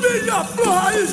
minha flor raiz